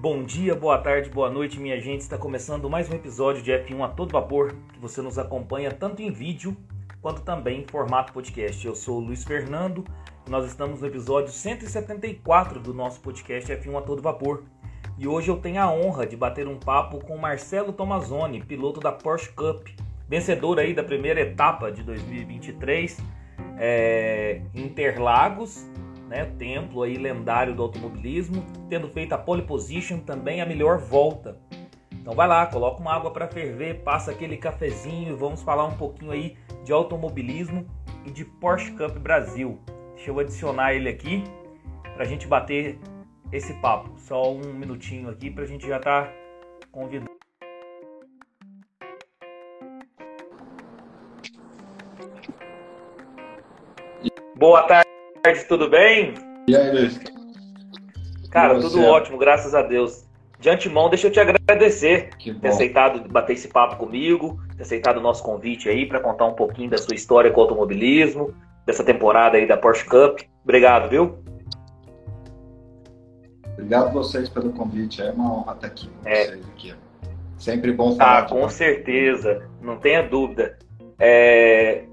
Bom dia, boa tarde, boa noite, minha gente. Está começando mais um episódio de F1 a todo vapor, que você nos acompanha tanto em vídeo quanto também em formato podcast. Eu sou o Luiz Fernando e nós estamos no episódio 174 do nosso podcast F1 a todo vapor. E hoje eu tenho a honra de bater um papo com Marcelo Tomazoni, piloto da Porsche Cup, vencedor aí da primeira etapa de 2023 é, Interlagos, né, templo aí lendário do automobilismo, tendo feito a pole position também a melhor volta. Então vai lá, coloca uma água para ferver, passa aquele cafezinho e vamos falar um pouquinho aí de automobilismo e de Porsche Cup Brasil. Deixa eu adicionar ele aqui para a gente bater esse papo. Só um minutinho aqui para a gente já estar tá convidando. Boa tarde, tudo bem? E aí, Luiz? Cara, tudo ótimo, graças a Deus. De antemão, deixa eu te agradecer ter aceitado bater esse papo comigo, ter aceitado o nosso convite aí para contar um pouquinho da sua história com o automobilismo, dessa temporada aí da Porsche Cup. Obrigado, viu? Obrigado vocês pelo convite. É uma honra estar aqui com é. vocês aqui. Sempre bom falar. Ah, com certeza, não tenha dúvida. É...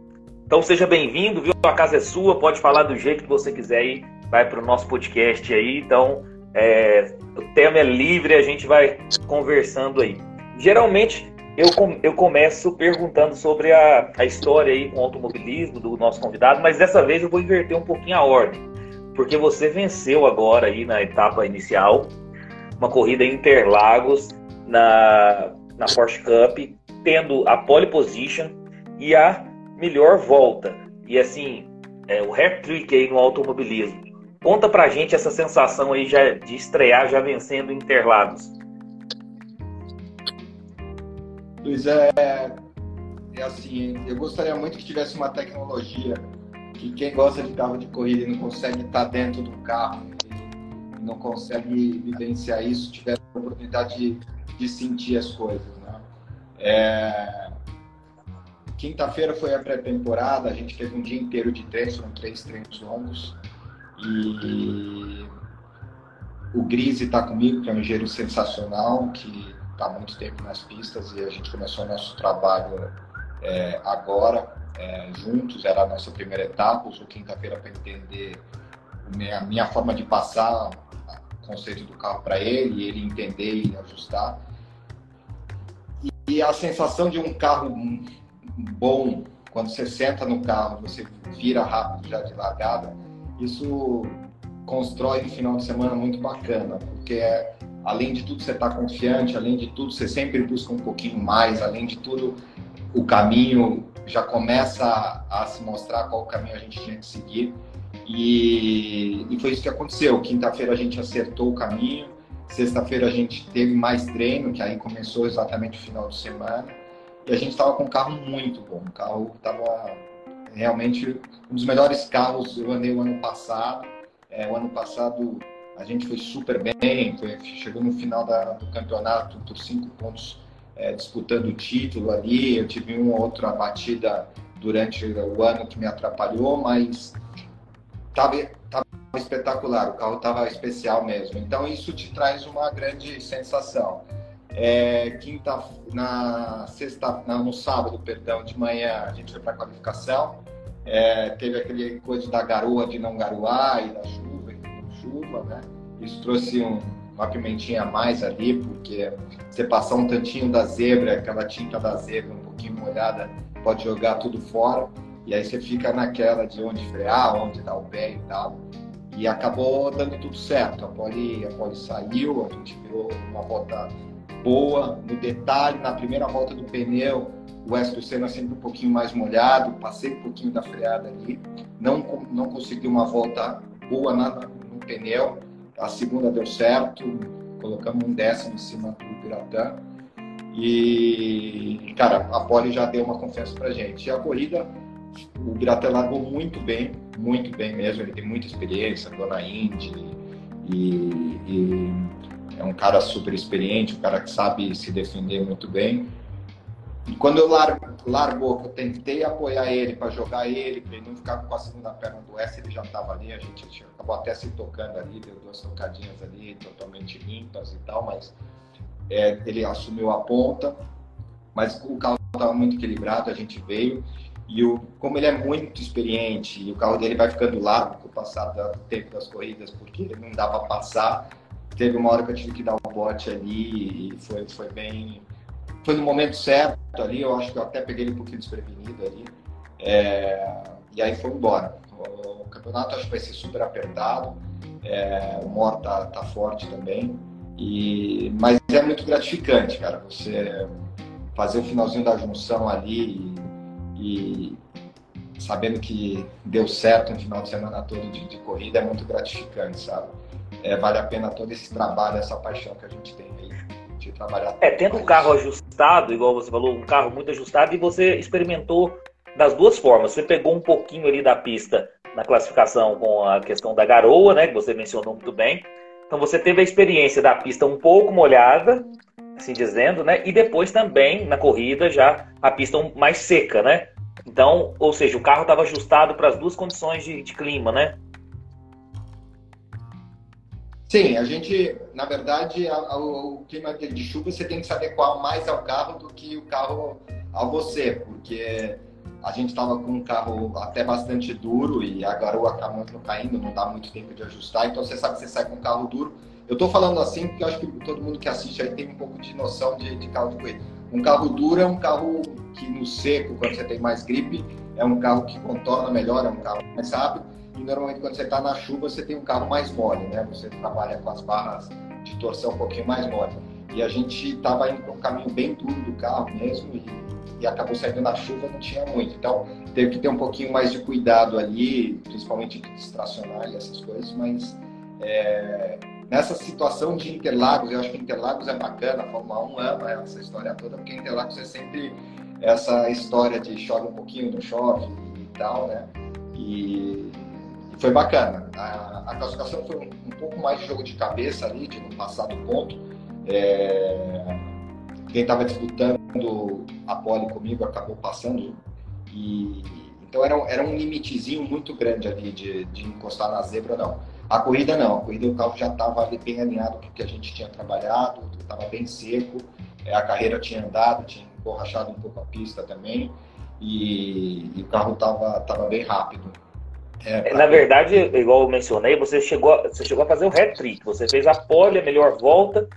Então seja bem-vindo, viu? A casa é sua, pode falar do jeito que você quiser aí. Vai para o nosso podcast aí. Então, é... o tema é livre, a gente vai conversando aí. Geralmente, eu, com... eu começo perguntando sobre a, a história aí com o automobilismo do nosso convidado, mas dessa vez eu vou inverter um pouquinho a ordem porque você venceu agora aí na etapa inicial uma corrida em Interlagos na, na Porsche Cup, tendo a pole position e a melhor volta. E assim, é, o hat-trick aí no automobilismo. Conta pra gente essa sensação aí já de estrear já vencendo Interlagos. Luiz, é, é assim, eu gostaria muito que tivesse uma tecnologia que quem gosta de carro de corrida e não consegue estar dentro do carro não consegue vivenciar isso, tiver a oportunidade de, de sentir as coisas. Né? É... Quinta-feira foi a pré-temporada, a gente fez um dia inteiro de treinos, foram três treinos longos. E o Grise está comigo, que é um engenheiro sensacional, que está há muito tempo nas pistas e a gente começou o nosso trabalho é, agora é, juntos, era a nossa primeira etapa, usou quinta-feira para entender a minha forma de passar o conceito do carro para ele, ele entender e ajustar. E a sensação de um carro bom, quando você senta no carro, você vira rápido já de largada, isso constrói um final de semana muito bacana, porque é, além de tudo você está confiante, além de tudo você sempre busca um pouquinho mais, além de tudo o caminho já começa a, se mostrar qual caminho a gente tinha que seguir. E, e foi isso que aconteceu. Quinta-feira a gente acertou o caminho, sexta-feira a gente teve mais treino, que aí começou exatamente o final de semana. E a gente estava com um carro muito bom. O carro estava realmente um dos melhores carros eu andei o ano passado. É, o ano passado a gente foi super bem, foi, chegou no final da, do campeonato por cinco pontos é, disputando o título ali. Eu tive uma outra batida durante o ano que me atrapalhou, mas estava espetacular, o carro estava especial mesmo. Então isso te traz uma grande sensação. É, quinta, na sexta, não, no sábado, perdão, de manhã a gente foi para a qualificação. É, teve aquele coisa da garoa de não garoar e da chuva e chuva, né? Isso trouxe um, uma pimentinha a mais ali, porque você passar um tantinho da zebra, aquela tinta da zebra um pouquinho molhada, pode jogar tudo fora. E aí você fica naquela de onde frear, onde dar o pé e tal. E acabou dando tudo certo. A pole, a pole saiu, a gente virou uma volta boa. No detalhe, na primeira volta do pneu, o Wesley Senna sempre um pouquinho mais molhado, passei um pouquinho da freada ali. Não, não consegui uma volta boa na, no pneu a segunda deu certo, colocamos um décimo em cima do Piratã. E, cara, a Poli já deu uma confiança pra gente. E a corrida, o Piratã largou muito bem, muito bem mesmo. Ele tem muita experiência, andou na Indy e, e é um cara super experiente, um cara que sabe se defender muito bem. E quando eu lar, largou, que eu tentei apoiar ele para jogar ele, para ele não ficar com a segunda perna do S, ele já estava ali, a gente acabou até se tocando ali, deu duas tocadinhas ali, totalmente limpas e tal, mas é, ele assumiu a ponta, mas o carro estava muito equilibrado, a gente veio, e o, como ele é muito experiente, e o carro dele vai ficando largo com o passar do tempo das corridas, porque ele não dá para passar, teve uma hora que eu tive que dar um bote ali, e foi, foi bem foi no momento certo ali, eu acho que eu até peguei ele um pouquinho desprevenido ali. É, e aí foi embora. O, o, campeonato acho que vai ser super apertado, é, o Mor tá, tá forte também. E, mas é muito gratificante, cara, você fazer o finalzinho da junção ali e, e sabendo que deu certo um final de semana todo de, de corrida é muito gratificante, sabe? É, vale a pena todo esse trabalho, essa paixão que a gente tem de trabalhar. É, tendo um carro ajustado, igual você falou, um carro muito ajustado, e você experimentou das duas formas. Você pegou um pouquinho ali da pista na classificação com a questão da garoa, né, que você mencionou muito bem. Então você teve a experiência da pista um pouco molhada, assim dizendo, né, e depois também na corrida já a pista mais seca, né? Então, ou seja, o carro estava ajustado para as duas condições de, de clima, né? Sim, a gente, na verdade, o clima de chuva você tem que se adequar mais ao carro do que o carro a você, porque a gente estava com um carro até bastante duro e a garoa acabou caindo, não dá muito tempo de ajustar, então você sabe que você sai com um carro duro. Eu estou falando assim porque eu acho que todo mundo que assiste aí tem um pouco de noção de, de carro de corrida. Um carro duro é um carro que no seco, quando você tem mais gripe, é um carro que contorna melhor, é um carro mais rápido e normalmente quando você está na chuva, você tem um carro mais mole, né? Você trabalha com as barras de torção um pouquinho mais mole. E a gente estava indo para um caminho bem duro do carro mesmo e, e, acabou saindo na chuva, não tinha muito. Então, teve que ter um pouquinho mais de cuidado ali, principalmente de distracionar e essas coisas, mas é, nessa situação de Interlagos, eu acho que Interlagos é bacana, a Fórmula 1 ama essa história toda, porque Interlagos é sempre essa história de chove um pouquinho, não chove e tal, né? E foi bacana. A, a classificação foi um, um, pouco mais de jogo de cabeça ali, de não passar do ponto. É, quem estava disputando a pole comigo acabou passando. E, então era, era um limitezinho muito grande ali de, de encostar na zebra, não. A corrida não, a corrida o carro já estava ali bem alinhado com o que a gente tinha trabalhado, estava bem seco, é, a carreira tinha andado, tinha borrachado um pouco a pista também, e, e o carro estava tava bem rápido. É, Na verdade, igual eu mencionei, você chegou, você chegou a fazer o hat-trick. Você fez a pole, a melhor volta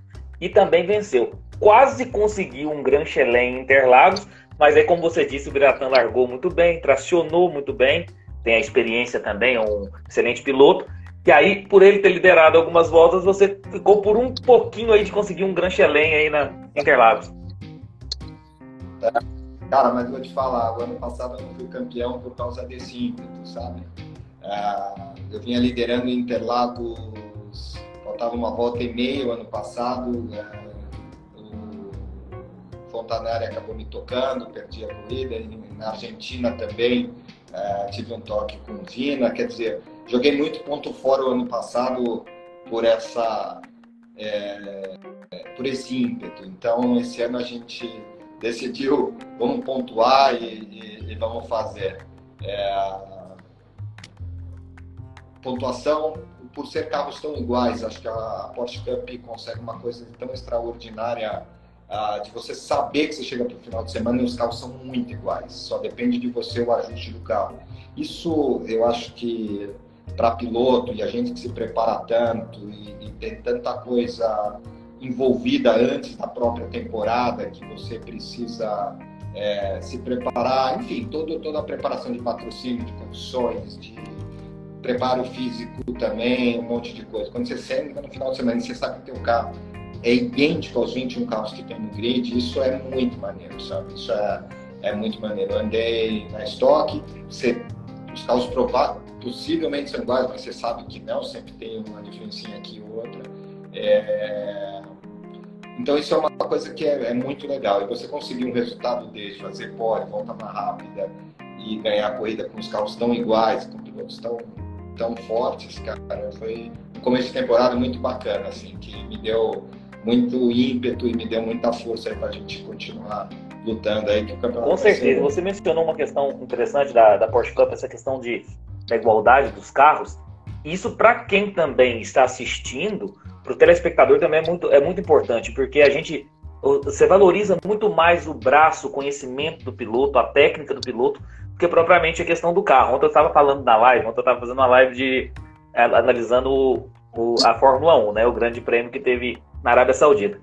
e também venceu. Quase conseguiu um Gran Chelem em Interlagos, mas aí, como você disse, o Biratan largou muito bem, tracionou muito bem, tem a experiência também, é um excelente piloto. E aí, por ele ter liderado algumas voltas, você ficou por um pouquinho aí de conseguir um Gran Chelem aí na Interlagos. É. Cara, mas vou te falar, o ano passado eu não fui campeão por causa desse ímpeto, sabe? Uh, eu vinha liderando Interlagos, faltava uma volta e meia ano passado. Uh, o Fontanari acabou me tocando, perdi a corrida. E na Argentina também uh, tive um toque com o Vina. Quer dizer, joguei muito ponto fora o ano passado por essa. É, por esse ímpeto. Então, esse ano a gente decidiu, vamos pontuar e, e, e vamos fazer. É, pontuação, por ser carros tão iguais, acho que a Porsche Cup consegue uma coisa tão extraordinária de você saber que você chega para o final de semana e os carros são muito iguais, só depende de você o ajuste do carro. Isso eu acho que para piloto e a gente que se prepara tanto e, e tem tanta coisa envolvida antes da própria temporada que você precisa é, se preparar, enfim, todo, toda a preparação de patrocínio, de condições, de preparo físico também, um monte de coisa. Quando você senta no final de semana e você sabe que o teu carro é idêntico aos 21 carros que tem no grid, isso é muito maneiro, sabe? Isso é, é muito maneiro. Eu andei na estoque, você, os carros provados, possivelmente são iguais, mas você sabe que não, sempre tem uma diferencinha aqui ou outra. É... Então isso é uma coisa que é, é, muito legal. E você conseguir um resultado desse, fazer pole, volta mais rápida e ganhar a corrida com os carros tão iguais, com pilotos tão tão fortes, cara. Foi um começo de temporada muito bacana, assim, que me deu muito ímpeto e me deu muita força para a gente continuar lutando aí que o campeonato Com certeza. Você mencionou uma questão interessante da, da Porsche Cup, essa questão de, da igualdade dos carros. Isso, para quem também está assistindo, para o telespectador também é muito, é muito importante, porque a gente você valoriza muito mais o braço, o conhecimento do piloto, a técnica do piloto, do que propriamente a questão do carro. Ontem eu estava falando na live, ontem eu estava fazendo uma live de é, analisando o, o, a Fórmula 1, né, o grande prêmio que teve na Arábia Saudita.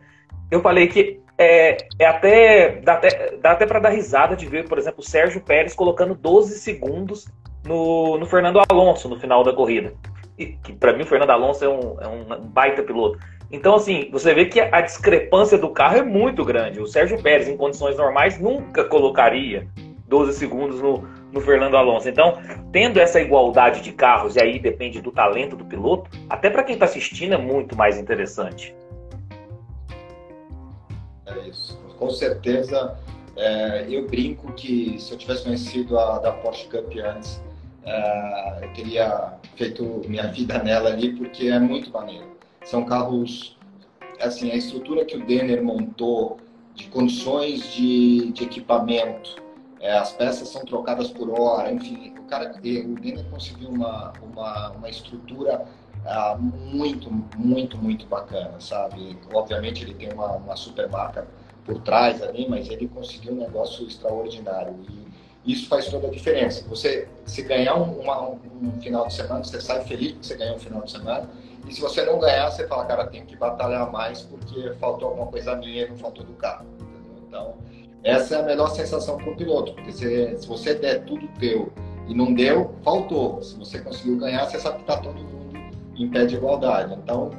Eu falei que é, é até dá até, dá até para dar risada de ver, por exemplo, o Sérgio Pérez colocando 12 segundos no, no Fernando Alonso no final da corrida. Que para mim o Fernando Alonso é um, é um baita piloto. Então, assim, você vê que a discrepância do carro é muito grande. O Sérgio Pérez, em condições normais, nunca colocaria 12 segundos no, no Fernando Alonso. Então, tendo essa igualdade de carros, e aí depende do talento do piloto, até para quem está assistindo é muito mais interessante. É isso. Com certeza, é, eu brinco que se eu tivesse conhecido a da Porsche Cup antes, é, eu teria feito minha vida nela ali, porque é muito maneiro. São carros, assim, a estrutura que o Denner montou de condições de, de equipamento, é, as peças são trocadas por hora, enfim, o cara, o Denner conseguiu uma, uma, uma estrutura ah, muito, muito, muito bacana, sabe? Obviamente ele tem uma, uma super marca por trás ali, mas ele conseguiu um negócio extraordinário e isso faz toda a diferença. Você se ganhar um, uma, um final de semana, você sai feliz porque você ganhou um final de semana e se você não ganhar, você fala, cara, tenho que batalhar mais porque faltou alguma coisa minha não faltou do carro. Entendeu? Então, essa é a melhor sensação para o piloto, porque se, se você der tudo teu e não deu, faltou. Se você conseguiu ganhar, você sabe que está todo mundo em pé de igualdade. Então,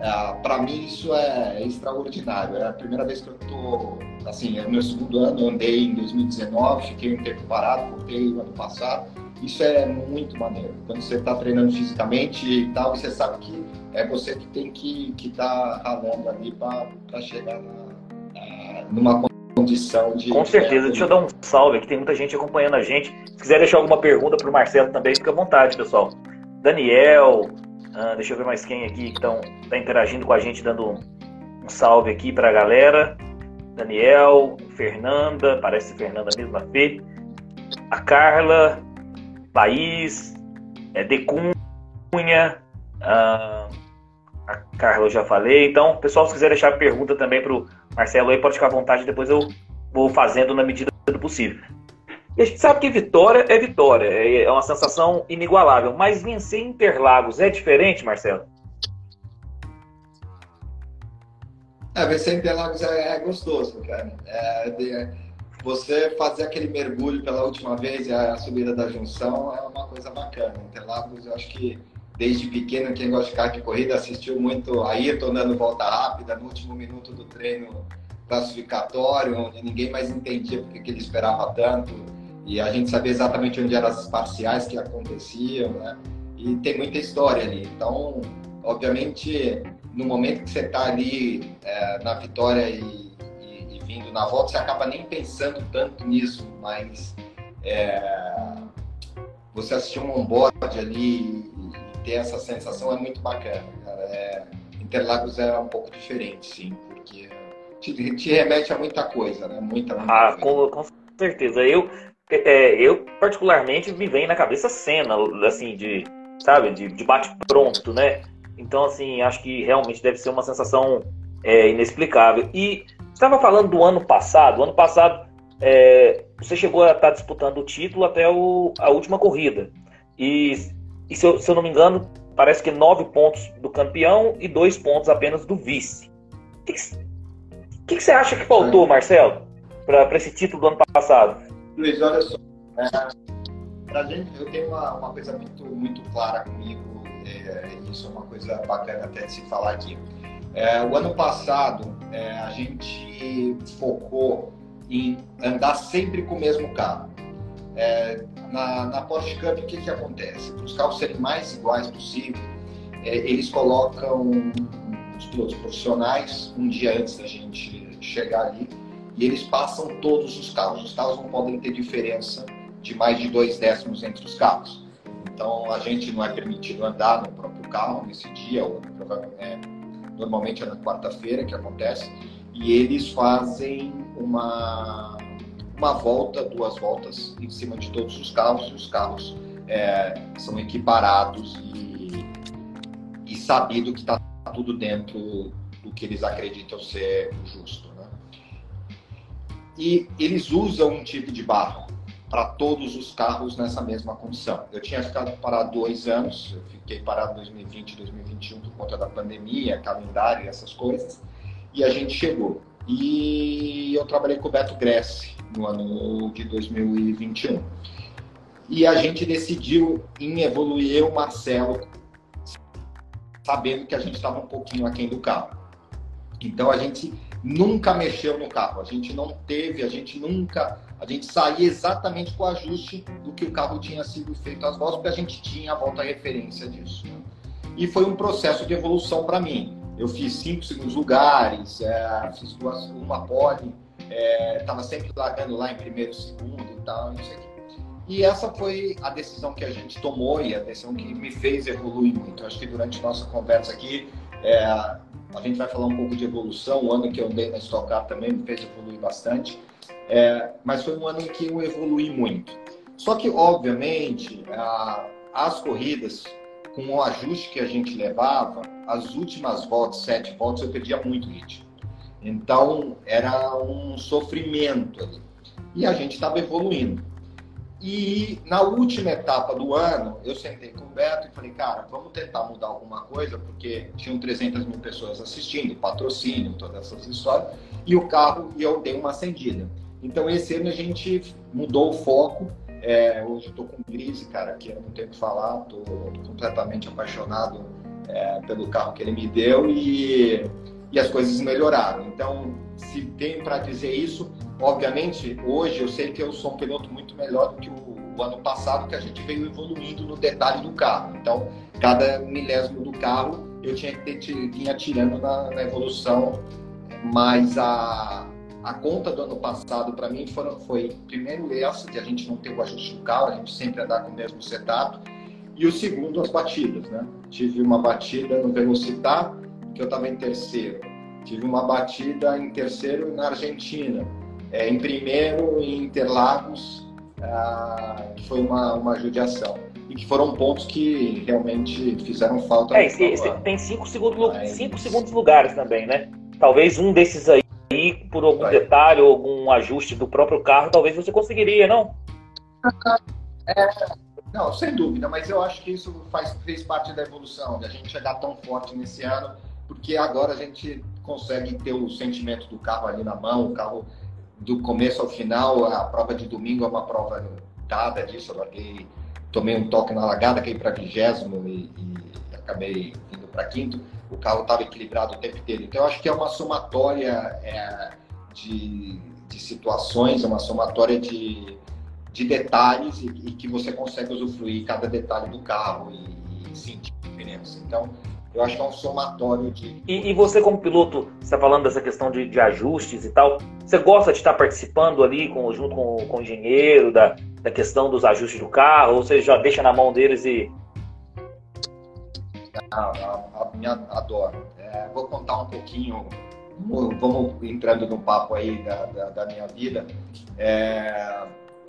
é, para mim, isso é extraordinário. É a primeira vez que eu estou, assim, é o meu segundo ano, eu andei em 2019, fiquei um tempo parado, voltei no ano passado isso é muito maneiro. Quando você está treinando fisicamente e tal, você sabe que é você que tem que estar tá ralando ali para chegar na, na, numa condição de. Com certeza. Deixa eu dar um salve aqui, tem muita gente acompanhando a gente. Se quiser deixar alguma pergunta para o Marcelo também, fica à vontade, pessoal. Daniel, ah, deixa eu ver mais quem aqui que está interagindo com a gente, dando um, um salve aqui para a galera. Daniel, Fernanda, parece Fernanda mesmo, a Fê. A Carla, Laís, é, Decunha, ah, a Carla eu já falei. Então, pessoal, se quiser deixar pergunta também para o Marcelo aí, pode ficar à vontade, depois eu vou fazendo na medida do possível. E a gente sabe que vitória é vitória, é, é uma sensação inigualável, mas vencer Interlagos é diferente, Marcelo? É, vencer Interlagos é, é gostoso, cara. É, de, você fazer aquele mergulho pela última vez e a subida da junção é uma coisa bacana. Interlagos, eu acho que desde pequeno, quem gosta de carro de corrida assistiu muito a Ayrton dando volta rápida no último minuto do treino classificatório, onde ninguém mais entendia porque que ele esperava tanto e a gente sabia exatamente onde eram as parciais que aconteciam, né? E tem muita história ali. Então, obviamente, no momento que você está ali é, na vitória e vindo na volta, você acaba nem pensando tanto nisso, mas é, você assistir um onboard ali e ter essa sensação é muito bacana. É, Interlagos é um pouco diferente, sim, porque te, te remete a muita coisa, né? Muita, muita ah, com, com, certeza. Eu, é, eu, particularmente, me vem na cabeça cena, assim, de, sabe, de, de bate-pronto, né? Então, assim, acho que realmente deve ser uma sensação é, inexplicável. E estava falando do ano passado. O ano passado é, você chegou a estar tá disputando o título até o, a última corrida. E, e se, eu, se, eu, não me engano, parece que nove pontos do campeão e dois pontos apenas do vice. O que, que, que, você acha que faltou, Marcelo, para esse título do ano passado? Luiz, olha só. É, pra gente, eu tenho uma, uma coisa muito, muito clara comigo, é, isso é uma coisa bacana até de se falar aqui. É, o ano passado, é, a gente focou em andar sempre com o mesmo carro. É, na, na Porsche Cup, o que, que acontece? Para os carros serem mais iguais possível, é, eles colocam os pilotos profissionais um dia antes da gente chegar ali e eles passam todos os carros. Os carros não podem ter diferença de mais de dois décimos entre os carros. Então a gente não é permitido andar no próprio carro nesse dia, ou é, normalmente é na quarta-feira que acontece, e eles fazem uma, uma volta, duas voltas em cima de todos os carros, e os carros é, são equiparados e, e sabido que está tudo dentro do que eles acreditam ser justo. E eles usam um tipo de barro para todos os carros nessa mesma condição. Eu tinha ficado parado dois anos, eu fiquei parado em 2020 2021 por conta da pandemia, calendário essas coisas, e a gente chegou. E eu trabalhei com o Beto Gressi no ano de 2021. E a gente decidiu em evoluir eu, Marcelo, sabendo que a gente estava um pouquinho aquém do carro. Então a gente nunca mexeu no carro, a gente não teve, a gente nunca, a gente saía exatamente com o ajuste do que o carro tinha sido feito às voltas, porque a gente tinha a volta referência disso. E foi um processo de evolução para mim. Eu fiz cinco segundos lugares, é, fiz duas, uma pole, estava é, sempre largando lá em primeiro, segundo e tal, não sei o e essa foi a decisão que a gente tomou e a decisão que me fez evoluir muito. Eu acho que durante nossa conversa aqui, é, a gente vai falar um pouco de evolução. O ano que eu andei na Stock Car também me fez evoluir bastante. É, mas foi um ano em que eu evolui muito. Só que, obviamente, a, as corridas, com o ajuste que a gente levava, as últimas voltas, sete voltas, eu perdia muito ritmo. Então, era um sofrimento ali. E a gente estava evoluindo. E na última etapa do ano, eu sentei com o Beto e falei, cara, vamos tentar mudar alguma coisa, porque tinham 300 mil pessoas assistindo, patrocínio, todas essas histórias, e o carro, e eu dei uma acendida. Então, esse ano a gente mudou o foco. É, hoje estou com crise, cara, que eu não tenho que falar, estou completamente apaixonado é, pelo carro que ele me deu e, e as coisas melhoraram. Então, se tem para dizer isso, obviamente, hoje eu sei que eu sou um piloto muito melhor do que o, o, ano passado, que a gente veio evoluindo no detalhe do carro. Então, cada milésimo do carro eu tinha que ter, tinha tirando na, na evolução, mas a, a conta do ano passado para mim foram, foi primeiro essa de a gente não ter o ajuste do carro, a gente sempre andar com o mesmo setup, e o segundo as batidas, né? Tive uma batida no Velocitar que eu estava em terceiro Tive uma batida em terceiro na Argentina, é, em primeiro em Interlagos, ah, que foi uma, uma judiação. E que foram pontos que realmente fizeram falta. É, esse, esse, tem cinco segundos, Mas... cinco segundos lugares também, né? Talvez um desses aí, por algum Vai. detalhe ou algum ajuste do próprio carro, talvez você conseguiria, não? É, não, sem dúvida, mas eu acho que isso faz, fez parte da evolução, de a gente chegar tão forte nesse ano, porque agora a gente consegue ter o sentimento do carro ali na mão, o carro do começo ao final, a prova de domingo é uma prova dada disso, eu larguei, tomei um toque na lagada, caí para vigésimo e, e, acabei indo para quinto, o carro estava equilibrado o tempo inteiro. Então eu acho que é uma somatória é, de, de situações, é uma somatória de, de detalhes e, e, que você consegue usufruir cada detalhe do carro e, e sentir diferença. Então eu acho que é um somatório de. E, e você, como piloto, você está falando dessa questão de, de, ajustes e tal. Você gosta de estar participando ali com, junto com, com o engenheiro, da, da questão dos ajustes do carro, ou você já deixa na mão deles e. Ah, a, a, minha, adoro. É, vou contar um pouquinho, vamos entrando no papo aí da, da, da minha vida. É,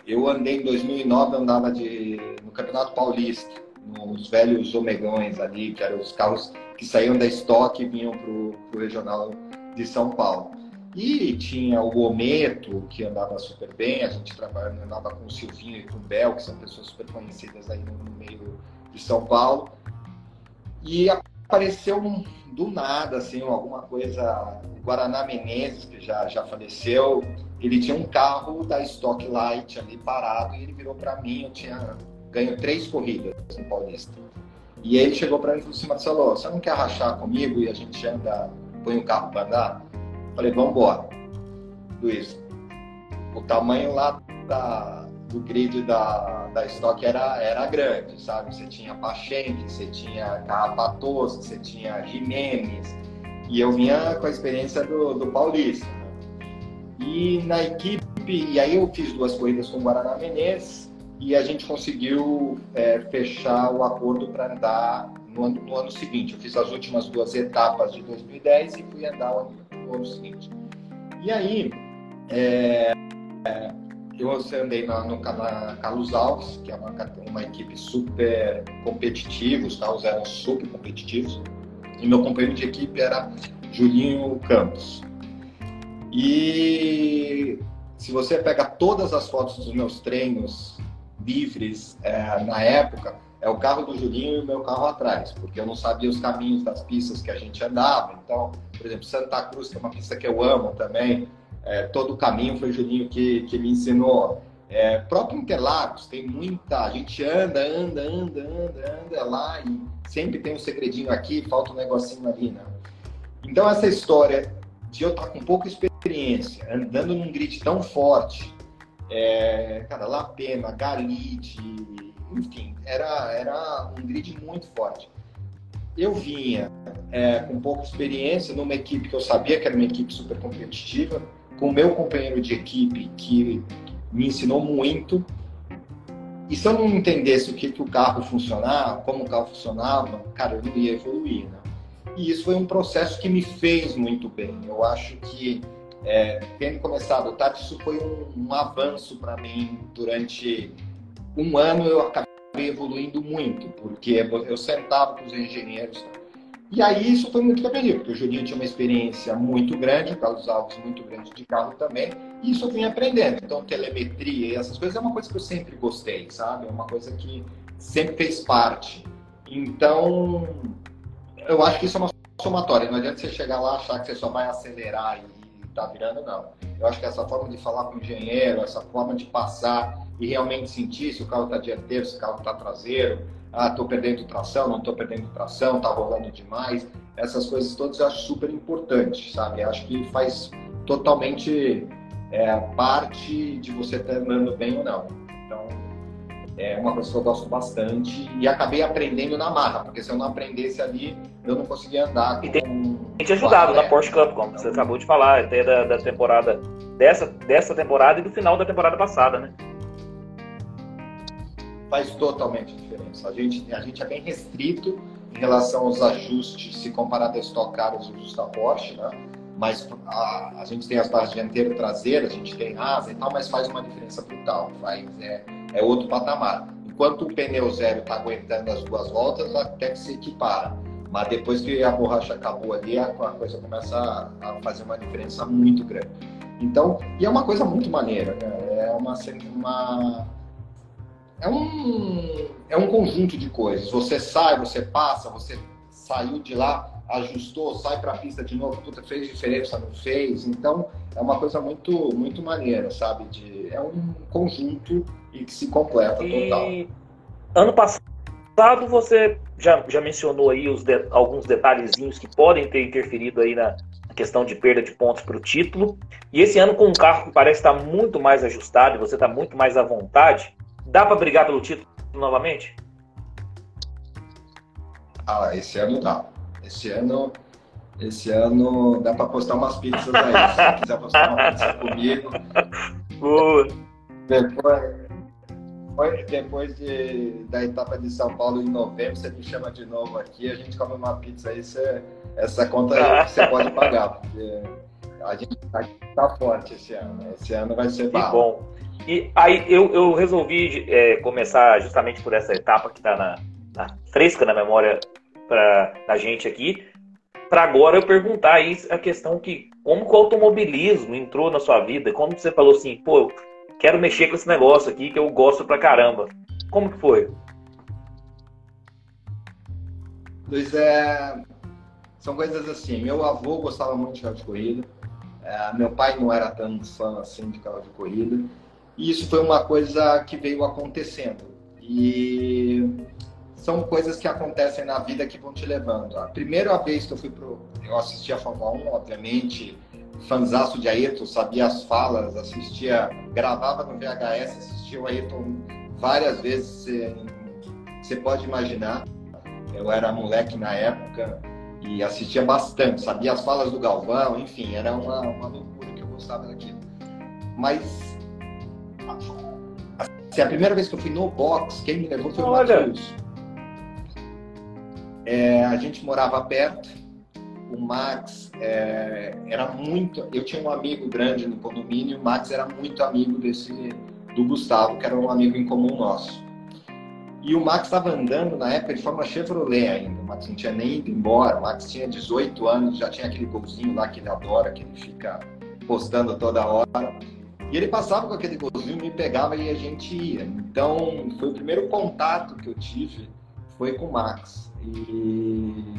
eu andei em 2009, eu andava de, no Campeonato Paulista nos velhos omegões ali, que eram os carros que saíam da estoque e vinham para o regional de São Paulo. E tinha o Ometo, que andava super bem, a gente trabalhava, andava com o Silvinho e com o Bel, que são pessoas super conhecidas aí no meio de São Paulo. E apareceu do nada, assim, alguma coisa. O Guaraná Menezes, que já, já faleceu, ele tinha um carro da Stock Light ali parado e ele virou para mim. Eu tinha ganho três corridas no Paulista. E ele chegou para mim e falou assim, Marcelo, você não quer rachar comigo e a gente anda, põe o carro para andar? Falei, vamos embora. Luiz, o tamanho lá da, do grid da, da Stock era, era grande, sabe? Você tinha Pachenque, você tinha Carrapatoso, você tinha Jimenez, e eu vinha com a experiência do, do Paulista. Né? E na equipe, e aí eu fiz duas corridas com o Guaraná Menezes, e a gente conseguiu é, fechar o acordo para andar no ano, no ano, seguinte. Eu fiz as últimas duas etapas de 2010 e fui andar no ano seguinte. E aí, é, é, eu andei na, no, na Carlos Alves, que é uma, uma equipe super competitiva, os carros eram super competitivos, e meu companheiro de equipe era Julinho Campos. E se você pega todas as fotos dos meus treinos livres é, na época, é o carro do Julinho e o meu carro atrás, porque eu não sabia os caminhos das pistas que a gente andava. Então, por exemplo, Santa Cruz, que é uma pista que eu amo também, é, todo o caminho foi o Julinho que, que me ensinou. É, próprio Interlagos, tem muita. A gente anda, anda, anda, anda, anda lá e sempre tem um segredinho aqui, falta um negocinho ali, né? Então, essa história de eu estar com pouca experiência, andando num grid tão forte, é, cara, Lapena, Galite, enfim, era, era um grid muito forte. Eu vinha é, com pouca experiência numa equipe que eu sabia que era uma equipe super competitiva, com meu companheiro de equipe que me ensinou muito. E se eu não entendesse o que, que o carro funcionava, como o carro funcionava, cara, eu não ia evoluir, né? E isso foi um processo que me fez muito bem. Eu acho que, é, tendo começado tarde, isso foi um, um avanço para mim durante um ano. Eu acabei evoluindo muito, porque eu sentava com os engenheiros e aí isso foi muito que aprendi, porque o Julinho tinha uma experiência muito grande, o Carlos Alves muito grande de carro também, e isso eu vim aprendendo. Então, telemetria e essas coisas é uma coisa que eu sempre gostei, sabe? É uma coisa que sempre fez parte. Então, eu acho que isso é uma somatória. Não adianta você chegar lá achar que você só vai acelerar e tá virando, não. Eu acho que essa forma de falar com o engenheiro, essa forma de passar e realmente sentir se o carro está dianteiro, se o carro está traseiro, ah, estou perdendo tração, não estou perdendo tração, está rolando demais. Essas coisas todas eu acho super importante, sabe? Eu acho que faz totalmente é, parte de você estar andando bem ou não. Então, é uma coisa que eu gosto bastante e acabei aprendendo na marra, porque se eu não aprendesse ali, eu não conseguia andar. E tem, te ajudado na Porsche Cup, como você acabou de falar, até da, da temporada, dessa, dessa temporada e do final da temporada passada, né? faz totalmente diferença. A gente, a gente é bem restrito em relação aos ajustes, se comparar a Stock Car aos ajustes da Porsche, né? Mas a, a gente tem as barras dianteiras traseiras, a gente tem asa e tal, mas faz uma diferença brutal, faz, é, é outro patamar. Enquanto o pneu zero está aguentando as duas voltas, até que se equipara. Mas depois que a borracha acabou ali, a, coisa começa a, a, fazer uma diferença muito grande. Então, e é uma coisa muito maneira, né? é uma, uma é um, é um conjunto de coisas. Você sai, você passa, você saiu de lá, ajustou, sai para a pista de novo, puta, fez diferença, não fez. Então, é uma coisa muito, muito maneira, sabe? De, é um conjunto e que se completa e... total. Ano passado, você já, já mencionou aí os de, alguns detalhezinhos que podem ter interferido aí na, na questão de perda de pontos para o título. E esse ano, com um carro que parece estar muito mais ajustado e você está muito mais à vontade, Dá para brigar pelo título novamente? Ah, esse ano dá. Esse ano, esse ano dá para postar umas pizzas aí. Se quiser postar uma pizza comigo. Boa. Depois, depois de, da etapa de São Paulo em novembro, você me chama de novo aqui, a gente come uma pizza aí, você, essa conta aí você pode pagar, porque a gente tá, tá forte esse ano. Esse ano vai ser que bom. E aí eu, eu resolvi é, começar justamente por essa etapa que está na, na, fresca na memória para a gente aqui, para agora eu perguntar aí a questão que como que o automobilismo entrou na sua vida, como você falou assim, pô, quero mexer com esse negócio aqui que eu gosto pra caramba. Como que foi? Luiz, é... são coisas assim, meu avô gostava muito de carro de corrida, é, meu pai não era tão fã assim de carro de corrida, e isso foi uma coisa que veio acontecendo. E são coisas que acontecem na vida que vão te levando. A primeira vez que eu fui pro. Eu assisti a Fórmula 1, obviamente, fanzaço de Ayrton, sabia as falas, assistia, gravava no VHS, assistia o Ayrton várias vezes, você pode imaginar. Eu era moleque na época e assistia bastante, sabia as falas do Galvão, enfim, era uma, uma loucura que eu gostava daquilo. Mas Assim, a primeira vez que eu fui no box, quem me levou foi o Matheus. É, a gente morava perto o Max é, era muito. Eu tinha um amigo grande no condomínio, o Max era muito amigo desse do Gustavo, que era um amigo em comum nosso. E o Max estava andando na época de forma Chevrolet ainda. O Max não tinha nem ido embora. O Max tinha 18 anos, já tinha aquele golzinho lá que ele adora, que ele fica postando toda hora. E ele passava com aquele golzinho, me pegava e a gente ia. Então, foi o primeiro contato que eu tive foi com o Max. E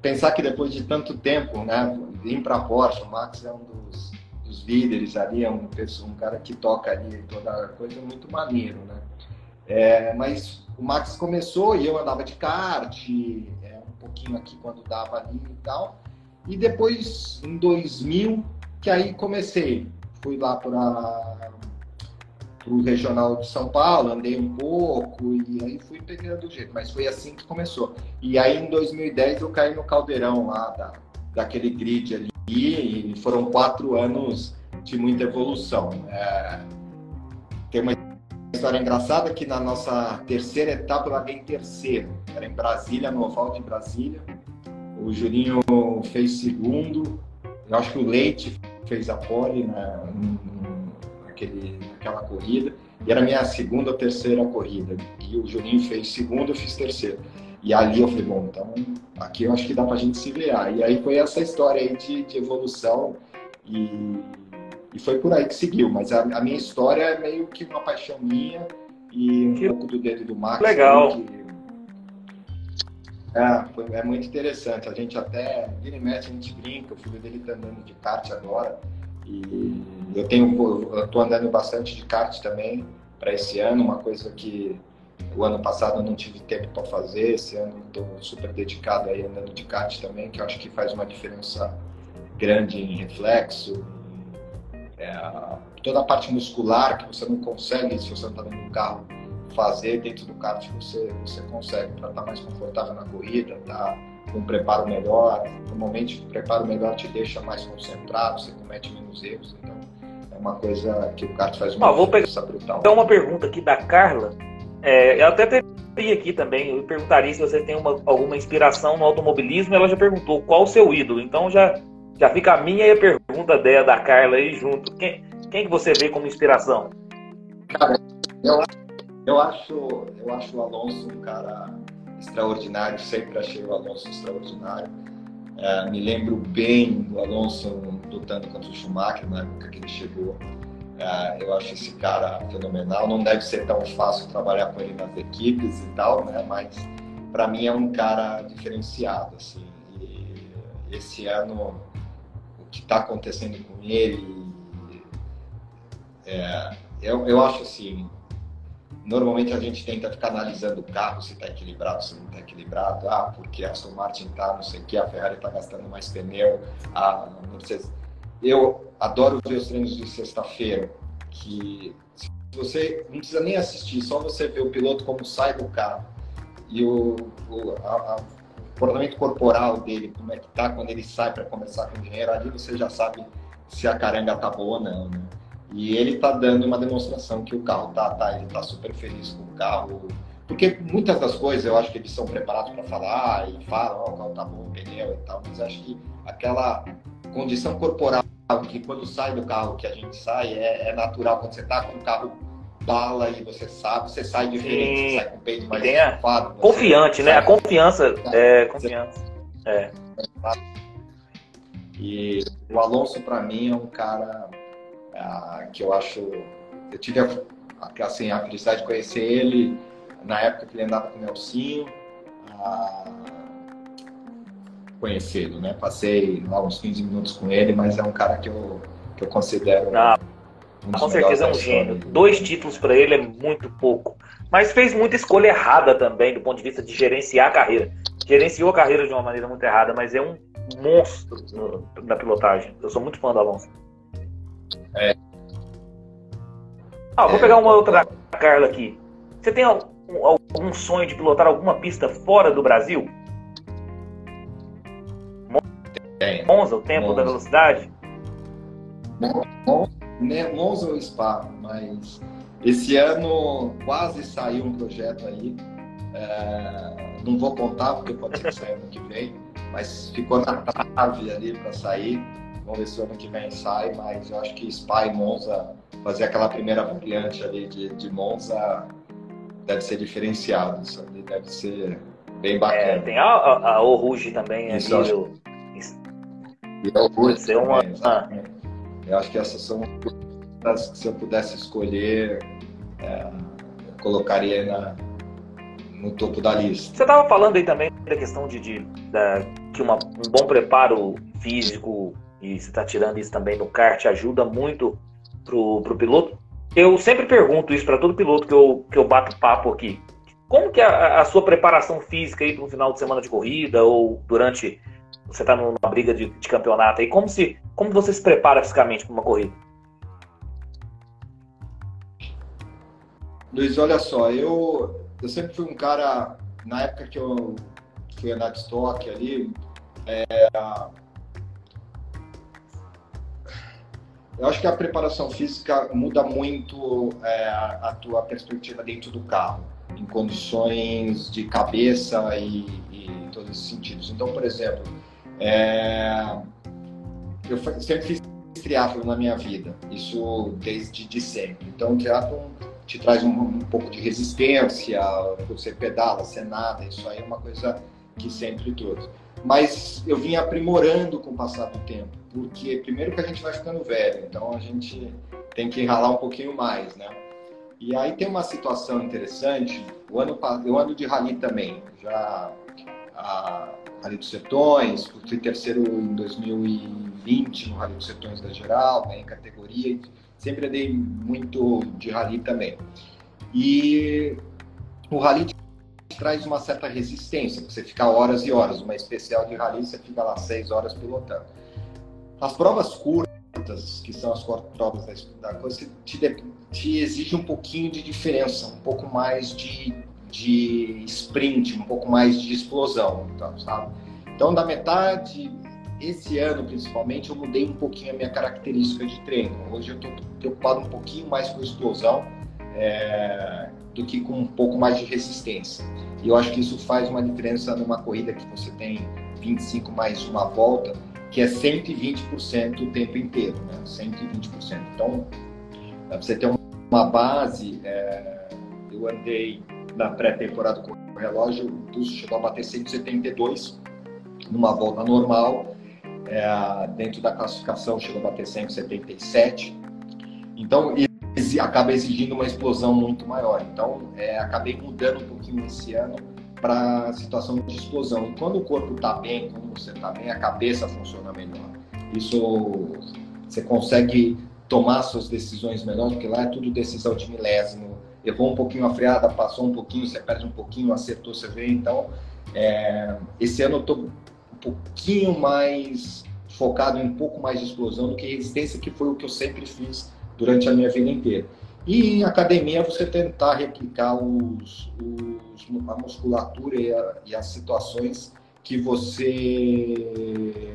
pensar que depois de tanto tempo, né, vir para a Porsche, o Max é um dos, dos, líderes ali, é um, um cara que toca ali toda coisa, muito maneiro, né? É, mas o Max começou e eu andava de kart, é, um pouquinho aqui quando dava ali e tal. E depois, em 2000, que aí comecei. Fui lá para o regional de São Paulo, andei um pouco e aí fui pegando o jeito, mas foi assim que começou. E aí em 2010 eu caí no caldeirão lá da, daquele grid ali e foram quatro anos de muita evolução. É, tem uma história engraçada que na nossa terceira etapa eu larguei em terceiro, era em Brasília, no oval de Brasília. O Julinho fez segundo, eu acho que o Leite fez a pole na, naquele, naquela corrida. E era a minha segunda ou terceira corrida. E o Juninho fez segundo, eu fiz terceiro. E ali eu falei, bom, então aqui eu acho que dá pra gente se ver. E aí foi essa história aí de, de evolução e, e, foi por aí que seguiu. Mas a, a, minha história é meio que uma paixão minha e um que... pouco do dedo do Max. Legal. Que, é, foi, é muito interessante. A gente até, vira e mexe, a gente brinca. O filho dele tá andando de kart agora. E eu tenho, tô andando bastante de kart também para esse ano, uma coisa que o ano passado eu não tive tempo para fazer. Esse ano estou super dedicado aí andando de kart também, que eu acho que faz uma diferença grande em reflexo. É, toda a parte muscular que você não consegue se você está dentro do carro fazer dentro do kart você, você consegue para estar tá mais confortável na corrida, tá com um preparo melhor. Normalmente, o preparo melhor te deixa mais concentrado, você comete menos erros. Então, uma coisa que o kart faz uma ah, vou pegar brutal. Então, uma pergunta aqui da Carla. É, eu até teria aqui também, eu perguntaria se você tem uma, alguma inspiração no automobilismo. Ela já perguntou qual o seu ídolo. Então, já, já fica a minha e a pergunta dela, da Carla aí junto. Quem, quem que você vê como inspiração? Cara, eu eu acho, eu acho o Alonso um cara extraordinário, sempre achei o Alonso extraordinário. É, me lembro bem do Alonso lutando contra o Schumacher na época que ele chegou. É, eu acho esse cara fenomenal. Não deve ser tão fácil trabalhar com ele nas equipes e tal, né? Mas para mim é um cara diferenciado, assim. E esse ano o que está acontecendo com ele, é, eu, eu acho assim Normalmente a gente tenta ficar analisando o carro, se está equilibrado, se não está equilibrado. Ah, porque a Aston Martin está, não sei o que, a Ferrari está gastando mais pneu. A Mercedes. Eu adoro ver os treinos de sexta-feira, que você não precisa nem assistir, só você ver o piloto como sai do carro e o, o, a, a, o comportamento corporal dele, como é que tá quando ele sai para conversar com o engenheiro, ali você já sabe se a caranga tá boa ou não, né? E ele está dando uma demonstração que o carro tá, tá, ele tá super feliz com o carro. Porque muitas das coisas eu acho que eles são preparados para falar e falam, oh, o carro tá bom, o pneu e tal, mas acho que aquela condição corporal que quando sai do carro que a gente sai é, é natural. Quando você tá com o carro bala e você sabe, você sai diferente, você sai com o peito mais estufado. Confiante, né? A confiança. É, confiança. É. E o Alonso, para mim, é um cara ah, que eu acho. Eu tive a, assim, a felicidade de conhecer ele na época que ele andava com o Nelsinho. Ah, conhecê-lo, né? Passei lá uns 15 minutos com ele, mas é um cara que eu, que eu considero. Ah, um com certeza é um gênio. Dois títulos para ele é muito pouco. Mas fez muita escolha errada também, do ponto de vista de gerenciar a carreira. Gerenciou a carreira de uma maneira muito errada, mas é um monstro na pilotagem. Eu sou muito fã do Alonso. É. Ah, vou é, pegar uma outra da Carla aqui. Você tem algum, algum sonho de pilotar alguma pista fora do Brasil? Tem. Monza, o tempo Monza. da velocidade? Monza ou Spa, mas esse ano quase saiu um projeto aí. É, não vou contar porque pode ser que saia ano que vem, mas ficou na trave ali para sair. Vamos ver se o ano que vem sai, mas eu acho que Spa e Monza, fazer aquela primeira variante ali de, de Monza deve ser diferenciado. Isso ali deve ser bem é, bacana. É, tem a, a, a O Rouge também. Isso, ali, eu acho... E a O Rouge também, uma... Eu acho que essas são as que se eu pudesse escolher, é, eu colocaria na, no topo da lista. Você estava falando aí também da questão de, de, de que uma, um bom preparo físico, e você está tirando isso também no kart, ajuda muito pro, pro piloto. Eu sempre pergunto isso para todo piloto que eu, que eu bato papo aqui. Como que é a, a sua preparação física aí para um final de semana de corrida ou durante você está numa briga de, de, campeonato aí? Como se como você se prepara fisicamente para uma corrida? Luiz, olha só, eu eu sempre fui um cara, na época que eu fui andar de estoque ali, é, eu acho que a preparação física muda muito é, a tua perspectiva dentro do carro, em condições de cabeça e, e todos esses sentidos. Então, por exemplo, é, eu sempre fiz triatlo na minha vida, isso desde de sempre. Então, o triatlo te traz um, um, pouco de resistência, você pedala, você nada, isso aí é uma coisa que sempre trouxe. Mas eu vim aprimorando com o passar do tempo, porque primeiro que a gente vai ficando velho, então a gente tem que ralar um pouquinho mais, né? E aí tem uma situação interessante, o ano, eu ando de rally também, já a Rally dos Sertões, fui terceiro em 2020 no Rally dos Sertões da Geral, né, em categoria, sempre andei muito de rally também. E o rally traz uma certa resistência, você fica horas e horas. Uma especial de rally, você fica lá seis horas pilotando. As provas curtas, que são as provas da, coisa, te, te exige um pouquinho de diferença, um pouco mais de, de sprint, um pouco mais de explosão, então, sabe? Então, da metade esse ano, principalmente, eu mudei um pouquinho a minha característica de treino. Hoje eu estou preocupado um pouquinho mais com explosão é, do que com um pouco mais de resistência. E eu acho que isso faz uma diferença numa corrida que você tem 25 mais uma volta, que é 120% o tempo inteiro, né? 120%. Então, para você ter uma base, é, eu andei na pré-temporada com o relógio, o pulso chegou a bater 172 numa volta normal é, dentro da classificação chegou a bater 177. Então, acaba exigindo uma explosão muito maior. Então, é, acabei mudando um pouquinho esse ano para a situação de explosão. E quando o corpo está bem, quando você está bem, a cabeça funciona melhor. Isso você consegue tomar suas decisões melhor, porque lá é tudo decisão de milésimo. Errou um pouquinho a freada, passou um pouquinho, você perde um pouquinho, acertou, você vê. Então, é, esse ano eu estou pouquinho mais focado em um pouco mais de explosão do que resistência, que foi o que eu sempre fiz durante a minha vida inteira. E em academia você tentar replicar os, os a musculatura e, a, e, as situações que você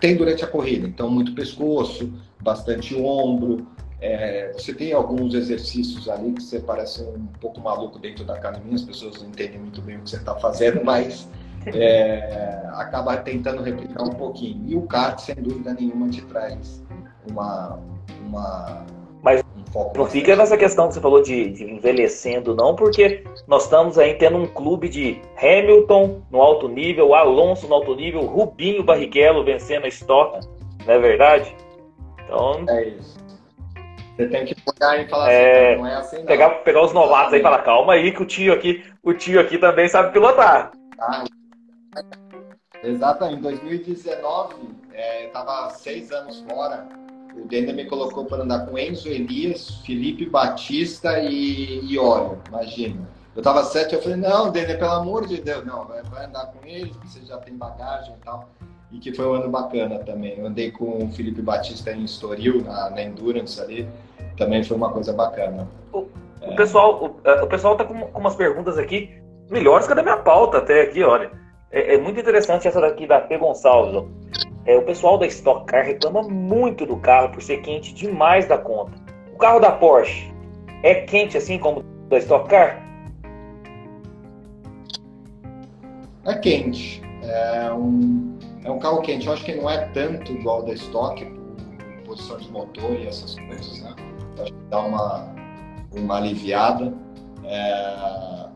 tem durante a corrida. Então, muito pescoço, bastante ombro. É, você tem alguns exercícios ali que você parece um pouco maluco dentro da academia, as pessoas não entendem muito bem o que você está fazendo, mas é, acaba tentando replicar um pouquinho. E o kart, sem dúvida nenhuma, te traz uma. uma Mas um não fica nessa questão que você falou de, de, envelhecendo, não, porque nós estamos aí tendo um clube de Hamilton no alto nível, Alonso no alto nível, Rubinho Barrichello vencendo a Stock, não é verdade? Então. É isso. Você tem que olhar e falar é, assim, não é assim não. Pegar, pegar os novatos aí e falar, calma aí que o tio aqui, o tio aqui também sabe pilotar. Ah, Exatamente. Em 2019, é, eu estava seis anos fora. O Dender me colocou para andar com Enzo Elias, Felipe Batista e, e Óleo, imagina. Eu estava sete, eu falei, não, Dender, pelo amor de Deus, não, vai, vai andar com eles, você já tem bagagem e tal. E que foi um ano bacana também. Eu andei com o Felipe Batista em Estoril, na, na Endurance ali, também foi uma coisa bacana. O, é. o pessoal, o, é, o pessoal tá com, com umas perguntas aqui, melhores que a da minha pauta até aqui, olha. É, é muito interessante essa daqui da P. Gonçalves. É, o pessoal da Stock Car reclama muito do carro por ser quente demais da conta. O carro da Porsche é quente assim como da Stock Car? É quente. é um, é um carro quente. Eu acho que não é tanto igual da estoque, por posição de motor e essas coisas, né? Acho que dá uma, uma aliviada. É,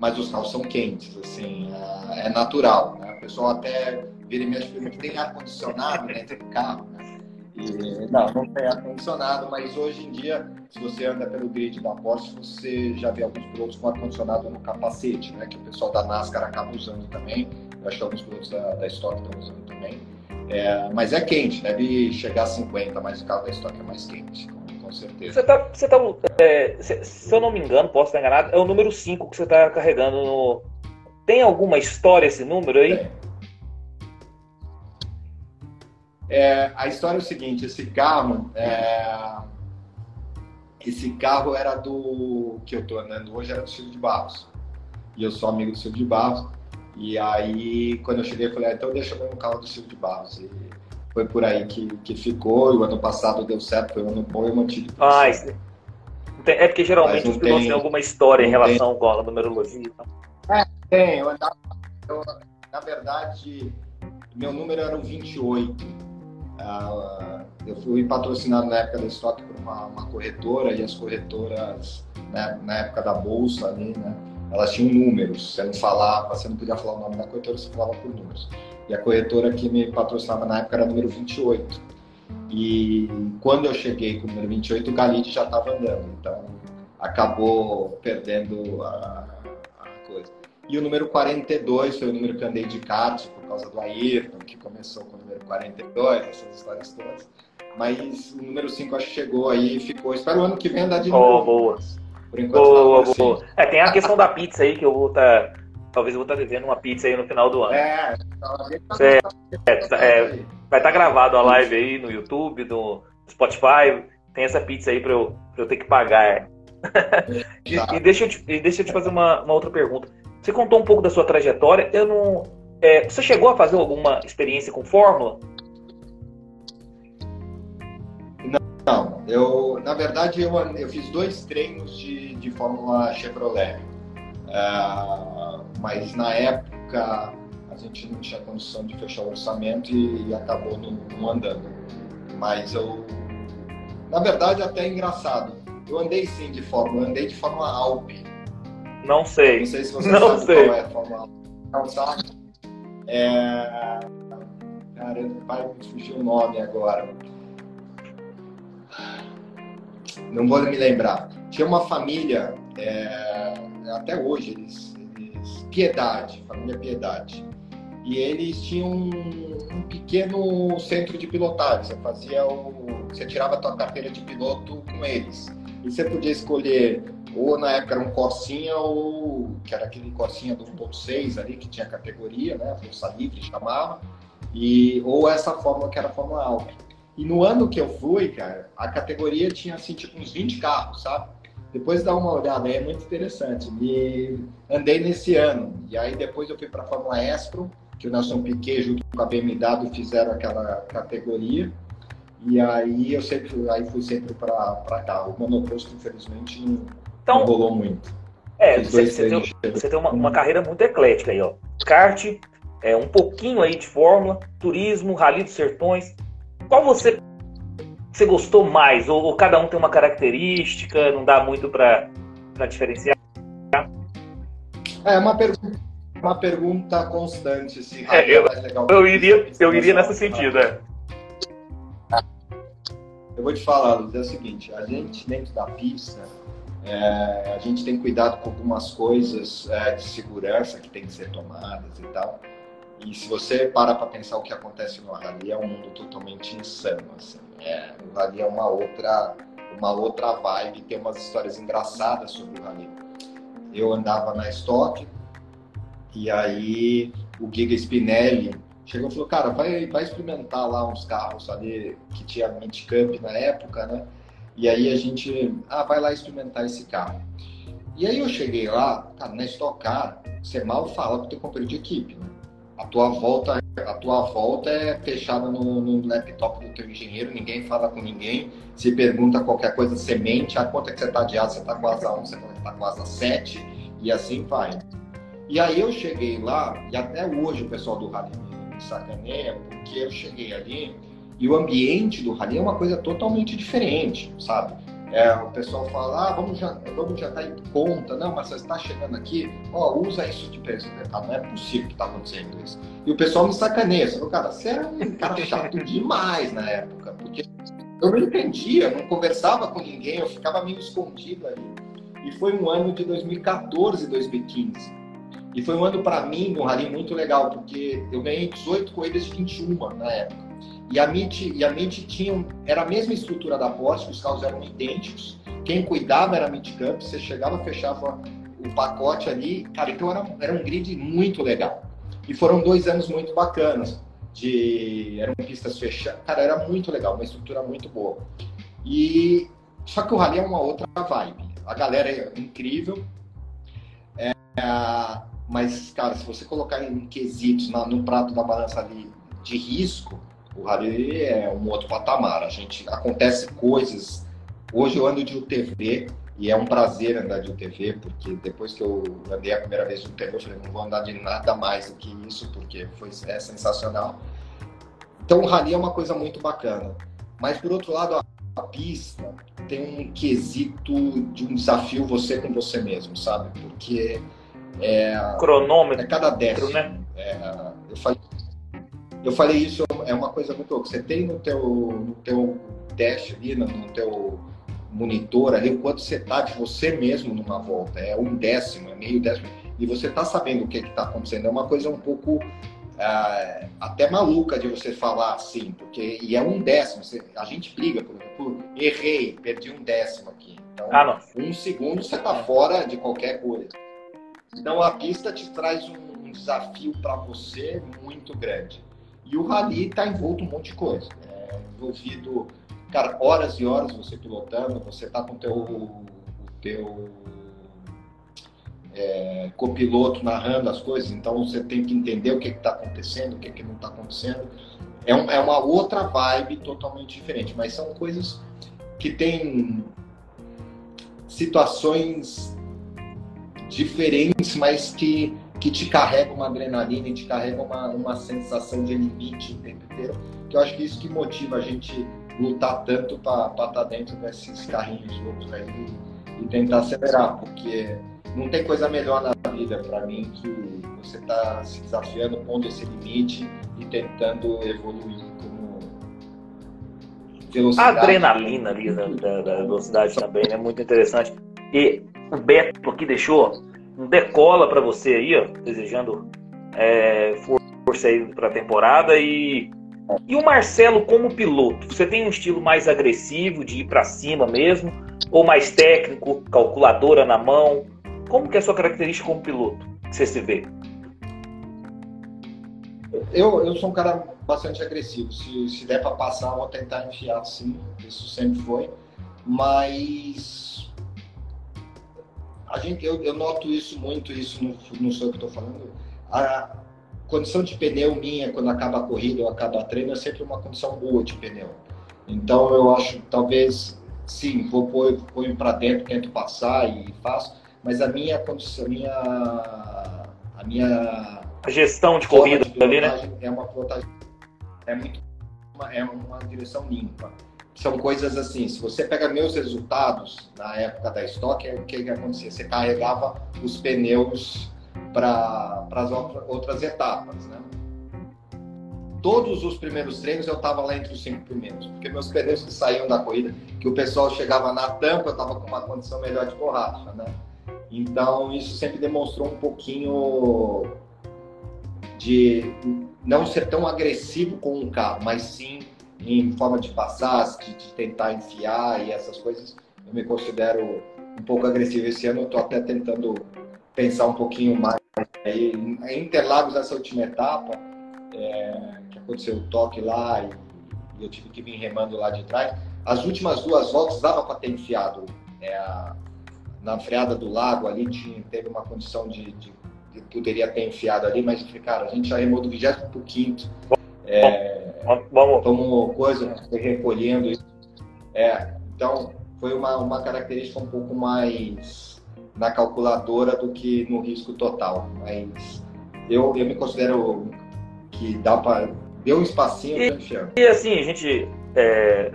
mas os carros são quentes, assim, é, é natural, né? O pessoal até vira e mexe pergunta, tem ar-condicionado dentro do carro, né? E, não, não tem ar-condicionado, mas hoje em dia, se você anda pelo grid da Porsche, você já vê alguns pilotos com ar-condicionado no capacete, né? Que o pessoal da NASCAR acaba usando também. Eu acho que alguns pilotos da, da Stock estão usando também. É, mas é quente, deve chegar a 50, mas o carro da Stock é mais quente, com, com certeza. Você tá, você tá é, se, se, eu não me engano, posso estar enganado, é o número 5 que você está carregando no. Tem alguma história esse número aí? Tem. É, a história é o seguinte, esse carro, é, esse carro era do que eu estou andando hoje era do Silvio de Barros. E eu sou amigo do Silvio de Barros. E aí quando eu cheguei eu falei ah, então deixa eu ver no carro do Silvio de Barros. E foi por aí que, que ficou. E o ano passado deu certo foi um ano bom e eu mantive ah, é porque geralmente os pilotos têm alguma história em relação tem. à numerologia então. é, tem. Eu andava eu, na verdade meu número era o 28 Uh, eu fui patrocinado na época da Stock por uma, uma corretora e as corretoras, né, na época da bolsa ali, né, elas tinham números. Você não falava, você não podia falar o nome da corretora, você falava por números. E a corretora que me patrocinava na época era número 28. E quando eu cheguei com o número 28, o Galide já estava andando. Então acabou perdendo a, a coisa. E o número 42 foi o número que andei de kart por causa do Ayrton, que começou com o número 42, essas histórias todas. Mas o número 5 acho que chegou aí e ficou. Espero o ano que vem andar de oh, novo. Boa. Por enquanto, boa, boa. Assim. É, tem a questão da pizza aí que eu vou estar. Tá, talvez eu vou estar tá devendo uma pizza aí no final do ano. É, é, é, é vai estar tá gravado a live aí no YouTube, no Spotify. Tem essa pizza aí para eu, eu ter que pagar. e, e, deixa eu te, deixa eu te fazer uma, uma outra pergunta. Você contou um pouco da sua trajetória. Eu não. É, você chegou a fazer alguma experiência com Fórmula? Não, eu na verdade eu, eu fiz dois treinos de, de Fórmula Chevrolet, uh, mas na época a gente não tinha condição de fechar o orçamento e, e acabou não, não, andando. Mas eu, na verdade, até é engraçado. Eu andei sim de Fórmula, andei de Fórmula Alpe não sei. Não sei se você não sabe sei. qual é a Fórmula Não sabe? É... Cara, vai me fugir o nome agora. Não vou me lembrar. Tinha uma família, é... até hoje, eles, eles... Piedade, família Piedade. E eles tinham um, um pequeno centro de pilotagem. Você fazia o. Você tirava a tua carteira de piloto com eles. E você podia escolher ou na época era um Corsinha, ou que era aquele Corsinha do 1.6 ali, que tinha categoria, né? Força livre chamava, e, ou essa fórmula que era a Fórmula Alpine. E no ano que eu fui, cara, a categoria tinha assim, tipo uns 20 carros, sabe? Depois dá uma olhada, é muito interessante. E andei nesse ano. E aí depois eu fui para a Fórmula Espro, que o Nelson Piquet junto com a BMW fizeram aquela categoria. E aí eu sempre aí fui sempre para cá. O monoposto, infelizmente, então, não rolou muito. É, você, você, tem, você tem uma, uma, carreira muito eclética aí, ó. Kart, é, um pouquinho aí de Fórmula, turismo, Rally dos Sertões. Qual você, você gostou mais? Ou, ou cada um tem uma característica, não dá muito para diferenciar? É uma pergunta, uma pergunta constante. Se é, eu, é legal eu iria, eu iria nesse sentido, é. Eu vou te falar, Luiz, é o seguinte, a gente dentro da pista, é, a gente tem cuidado com algumas coisas é, de segurança que tem que ser tomadas e tal. E se você para para pensar o que acontece no rally, é um mundo totalmente insano. Assim. É, o rally é uma outra, uma outra vibe, tem umas histórias engraçadas sobre o rally. Eu andava na Stock e aí o Giga Spinelli chegou e falou, cara, vai, vai experimentar lá uns carros ali que tinha Cup na época, né? E aí a gente, ah, vai lá experimentar esse carro. E aí eu cheguei lá, cara, na Stock Car, você mal fala com o teu companheiro de equipe, né? A tua volta, a tua volta é fechada no, no, laptop do teu engenheiro, ninguém fala com ninguém, se pergunta qualquer coisa, você mente, a ah, quanto é que você tá de asa, você tá com asa 1, você tá com asa 7, e assim vai. E aí eu cheguei lá, e até hoje o pessoal do rally me sacaneia, porque eu cheguei ali e o ambiente do rally é uma coisa totalmente diferente, sabe? É, o pessoal fala, ah, vamos, já, vamos jantar em conta. Não, mas você está chegando aqui, ó, usa isso de preço. Ah, não é possível que está acontecendo isso. E o pessoal me sacaneia. Você cara, você era um cara chato demais na época, porque eu não entendia, não conversava com ninguém, eu ficava meio escondido ali. E foi um ano de 2014, 2015. E foi um ano para mim no rally muito legal, porque eu ganhei 18 corridas de 21 na época. E a MIT, e a MIT tinha, era a mesma estrutura da Porsche, os carros eram idênticos. Quem cuidava era a MIT Cup, você chegava, fechava o pacote ali. Cara, então era, era um grid muito legal. E foram dois anos muito bacanas. De, eram pistas fechadas. Cara, era muito legal, uma estrutura muito boa. E só que o rally é uma outra vibe. A galera é incrível. É, mas, cara, se você colocar em quesitos na, no prato da balança ali de risco, o rally é um outro patamar. A gente acontece coisas. Hoje eu ando de UTV e é um prazer andar de UTV, porque depois que eu andei a primeira vez de UTV, eu falei, não vou andar de nada mais do que isso, porque foi é sensacional. Então o rally é uma coisa muito bacana. Mas por outro lado, a, a pista tem um quesito de um desafio você com você mesmo, sabe? Porque é, cronômetro é cada décimo, né? É, eu falei eu falei isso, é uma coisa muito louca. Você tem no teu, no teu dash ali, no, no teu monitor ali, o quanto você está de você mesmo numa volta. É um décimo, é meio décimo. E você está sabendo o que está acontecendo. É uma coisa um pouco ah, até maluca de você falar assim, porque e é um décimo. Você, a gente briga, por exemplo, errei, perdi um décimo aqui. Então, ah, um segundo você está fora de qualquer coisa. Então a pista te traz um, um desafio para você muito grande. E o rally está envolto um monte de coisa. É envolvido, cara, horas e horas você pilotando, você tá com o teu, o teu é, copiloto narrando as coisas, então você tem que entender o que está acontecendo, o que, que não está acontecendo. É, um, é uma outra vibe totalmente diferente, mas são coisas que têm situações diferentes, mas que que te carrega uma adrenalina e te carrega uma, uma sensação de limite o tempo inteiro, que eu acho que é isso que motiva a gente lutar tanto para estar tá dentro desses carrinhos loucos aí e, e tentar acelerar, porque não tem coisa melhor na vida para mim que você tá se desafiando, pondo esse limite e tentando evoluir como velocidade. A adrenalina ali da, da, da velocidade também é né? muito interessante. E o Beto aqui deixou um decola para você aí, ó, desejando é, força aí para a temporada e e o Marcelo como piloto, você tem um estilo mais agressivo de ir para cima mesmo ou mais técnico, calculadora na mão? Como que é a sua característica como piloto? Que você se vê? Eu, eu sou um cara bastante agressivo. Se, se der para passar, eu vou tentar enfiar sim. Isso sempre foi. Mas a gente, eu, eu noto isso muito, isso não, não sou eu que estou falando. A condição de pneu minha, quando acaba a corrida ou acaba a treino, é sempre uma condição boa de pneu. Então eu acho, talvez, sim, vou pôr, pôr para dentro, tento passar e faço, mas a minha condição, a minha, a minha a gestão de corrida de ali, né? É uma pilotagem, é muito, é uma direção limpa são coisas assim, se você pega meus resultados na época da estoque, o que, que acontecia? Você carregava os pneus para as outras etapas, né? Todos os primeiros treinos eu estava lá entre os cinco primeiros, porque meus pneus que saíam da corrida, que o pessoal chegava na tampa, eu estava com uma condição melhor de borracha, né? Então isso sempre demonstrou um pouquinho de não ser tão agressivo com o carro, mas sim em forma de passar, de, de, tentar enfiar e essas coisas, eu me considero um pouco agressivo esse ano. Eu estou até tentando pensar um pouquinho mais. Aí, em Interlagos, essa última etapa, é, que aconteceu o toque lá e, e, eu tive que vir remando lá de trás, as últimas duas voltas dava para ter enfiado é, a, na freada do lago ali, tinha, teve uma condição de, de, de, poderia ter enfiado ali, mas cara, a gente já remou do 25 é, Vamos. Tomou coisa, foi recolhendo. É, então, foi uma, uma característica um pouco mais na calculadora do que no risco total. Mas eu, eu me considero que dá para deu um espacinho e, e assim a gente é,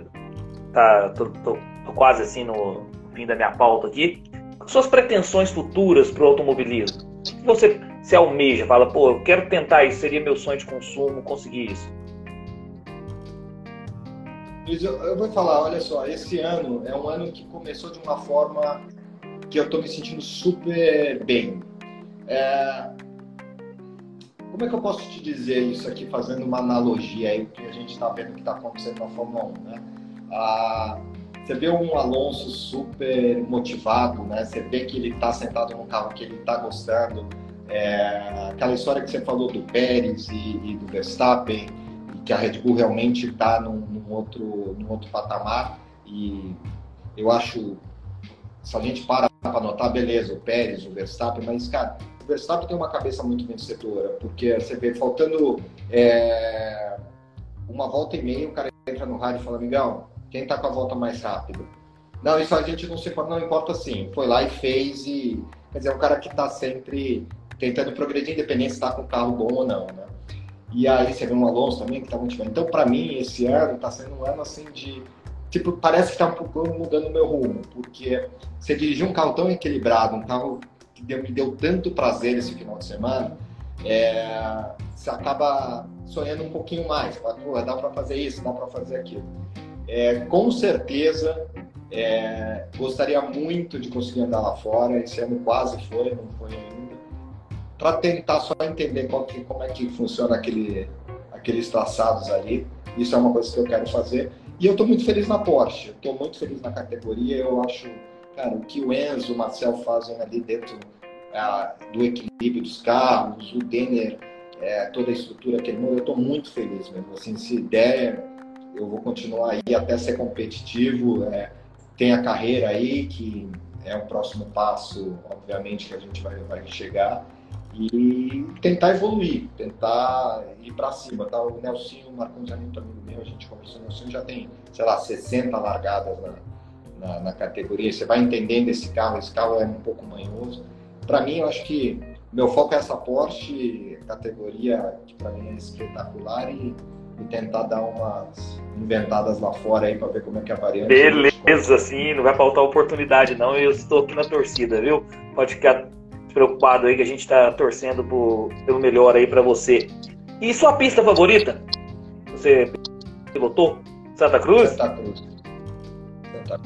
tá tô, tô, tô, quase assim no fim da minha pauta aqui. Suas pretensões futuras para o automobilismo? O que você se almeja? Fala, pô, eu quero tentar isso, seria meu sonho de consumo, conseguir isso. Eu vou falar, olha só, esse ano é um ano que começou de uma forma que eu estou me sentindo super bem. É... Como é que eu posso te dizer isso aqui, fazendo uma analogia aí, que a gente está vendo que está acontecendo na Fórmula 1, né? Ah, você vê um Alonso super motivado, né? Você vê que ele está sentado num carro que ele está gostando. É... aquela história que você falou do Pérez e, e do Verstappen, que a Red Bull realmente está num, num, outro, num outro patamar. E eu acho, se a gente para para notar, beleza, o Pérez, o Verstappen, mas, cara, o Verstappen tem uma cabeça muito vencedora, porque você vê, faltando é, uma volta e meia, o cara entra no rádio e fala, amigão, quem tá com a volta mais rápida? Não, isso a gente não se não importa assim. Foi lá e fez e. Quer dizer, é um cara que está sempre tentando progredir, independente se está com o carro bom ou não, né? E aí você vê um Alonso também que está muito bem. Então, para mim, esse ano está sendo um ano assim de. Tipo, parece que está um pouco mudando o meu rumo, porque você dirigir um carro tão equilibrado, um carro que deu, me deu tanto prazer esse final de semana, é, você acaba sonhando um pouquinho mais. Fala, dá para fazer isso, dá para fazer aquilo. É, com certeza, é, gostaria muito de conseguir andar lá fora. Esse ano quase foi, não foi ainda para tentar só entender que, como é que funciona aquele, aqueles traçados ali. Isso é uma coisa que eu quero fazer. E eu estou muito feliz na Porsche, estou muito feliz na categoria. Eu acho, cara, o que o Enzo, o Marcel fazem ali dentro é, do equilíbrio dos carros, o Denner, é, toda a estrutura que ele eu estou muito feliz mesmo. Assim, se der, eu vou continuar aí até ser competitivo. É, tem a carreira aí, que é o próximo passo, obviamente, que a gente vai, vai chegar e tentar evoluir, tentar ir para cima. Tá? O Nelsinho Marcos é muito amigo meu, a gente conversou, o Nelsinho já tem, sei lá, 60 largadas na, na, na, categoria. Você vai entendendo esse carro, esse carro é um pouco manhoso. Para mim, eu acho que meu foco é essa Porsche, categoria que para mim é espetacular e, e, tentar dar umas inventadas lá fora aí para ver como é que é a variante. Beleza, sim, não vai faltar oportunidade não, eu estou aqui na torcida, viu? Pode ficar preocupado aí que a gente está torcendo por, pelo melhor aí para você. E sua pista favorita? Você pilotou? Santa Cruz? Santa Cruz. Santa,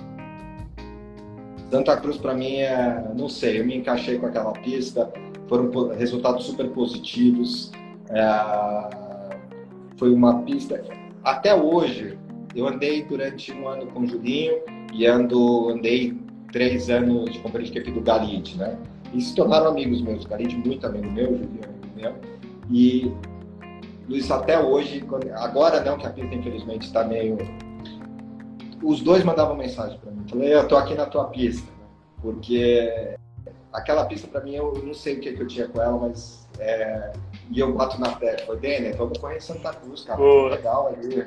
Santa Cruz para mim é, não sei, eu me encaixei com aquela pista, foram resultados super positivos. É, foi uma pista. Até hoje, eu andei durante um ano com o Julinho e ando, andei três anos de companhia de do Galite, né? E se tornaram amigos meus. Galide, muito amigo meu, Julinho, amigo meu. E Luiz, até hoje, agora não, que a pista infelizmente está meio. Os dois mandavam mensagem para mim. Falei, eu tô aqui na tua pista. Porque aquela pista para mim, eu não sei o que, que eu tinha com ela, mas. É... E eu bato na tecla. Falei, Denner, vamos correr em Santa Cruz, cara. Legal ali.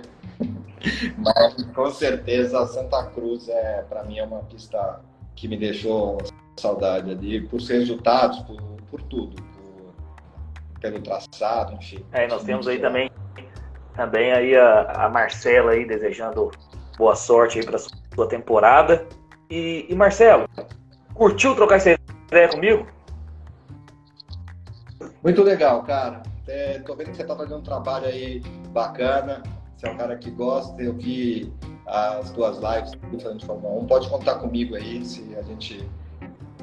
Mas com certeza Santa Cruz é, para mim, é uma pista que me deixou saudade ali, por resultados, por, por tudo, por, pelo traçado, enfim. É, nós temos aí também, também aí a, a Marcela aí desejando boa sorte aí para sua temporada. E, e, Marcelo, curtiu trocar essa ideia comigo? Muito legal, cara. É, tô vendo que você tá fazendo um trabalho aí bacana. Você é um cara que gosta. Eu vi as duas lives falando de Fórmula 1. Pode contar comigo aí se a gente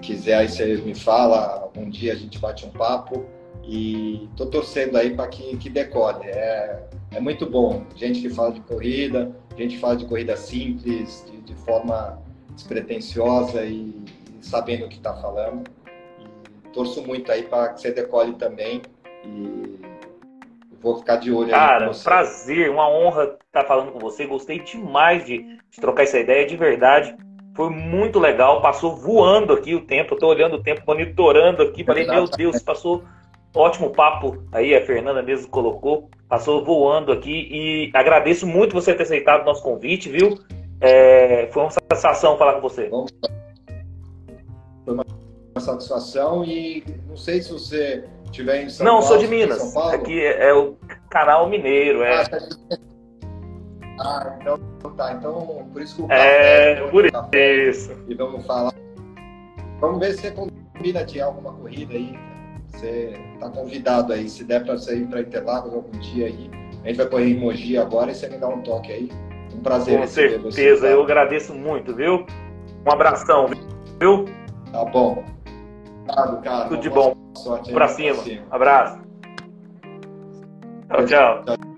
quiser, aí você me fala, um dia a gente bate um papo e tô torcendo aí para que, que decole. É, é muito bom. Gente que fala de corrida, gente que fala de corrida simples, de, de forma despretensiosa e, e, sabendo o que está falando. E torço muito aí para que você decole também e vou ficar de olho Cara, prazer, uma honra estar falando com você. Gostei demais de, de trocar essa ideia de verdade. Foi muito legal, passou voando aqui o tempo. Eu tô olhando o tempo, monitorando aqui. Falei, meu Deus, passou ótimo papo aí, a Fernanda mesmo colocou. Passou voando aqui e agradeço muito você ter aceitado o nosso convite, viu? É, foi uma satisfação falar com você. Foi uma satisfação e não sei se você tiver em São não, Paulo. Não, sou de Minas. Aqui é, é, o canal mineiro. É. Ah, ah, então tá. Então, por isso que o É, café, por café, isso. E vamos falar. Vamos ver se você combina de alguma corrida aí. Você tá convidado aí. Se der para sair para Interlagos algum dia aí. A gente vai correr em Mogi agora e você me dá um toque aí. Um prazer. Com certeza, você, tá? eu agradeço muito, viu? Um abração, viu? Tá bom. Obrigado, cara. Tudo de bom. Sorte pra, cima. pra cima. Abraço. Tchau, tchau. tchau.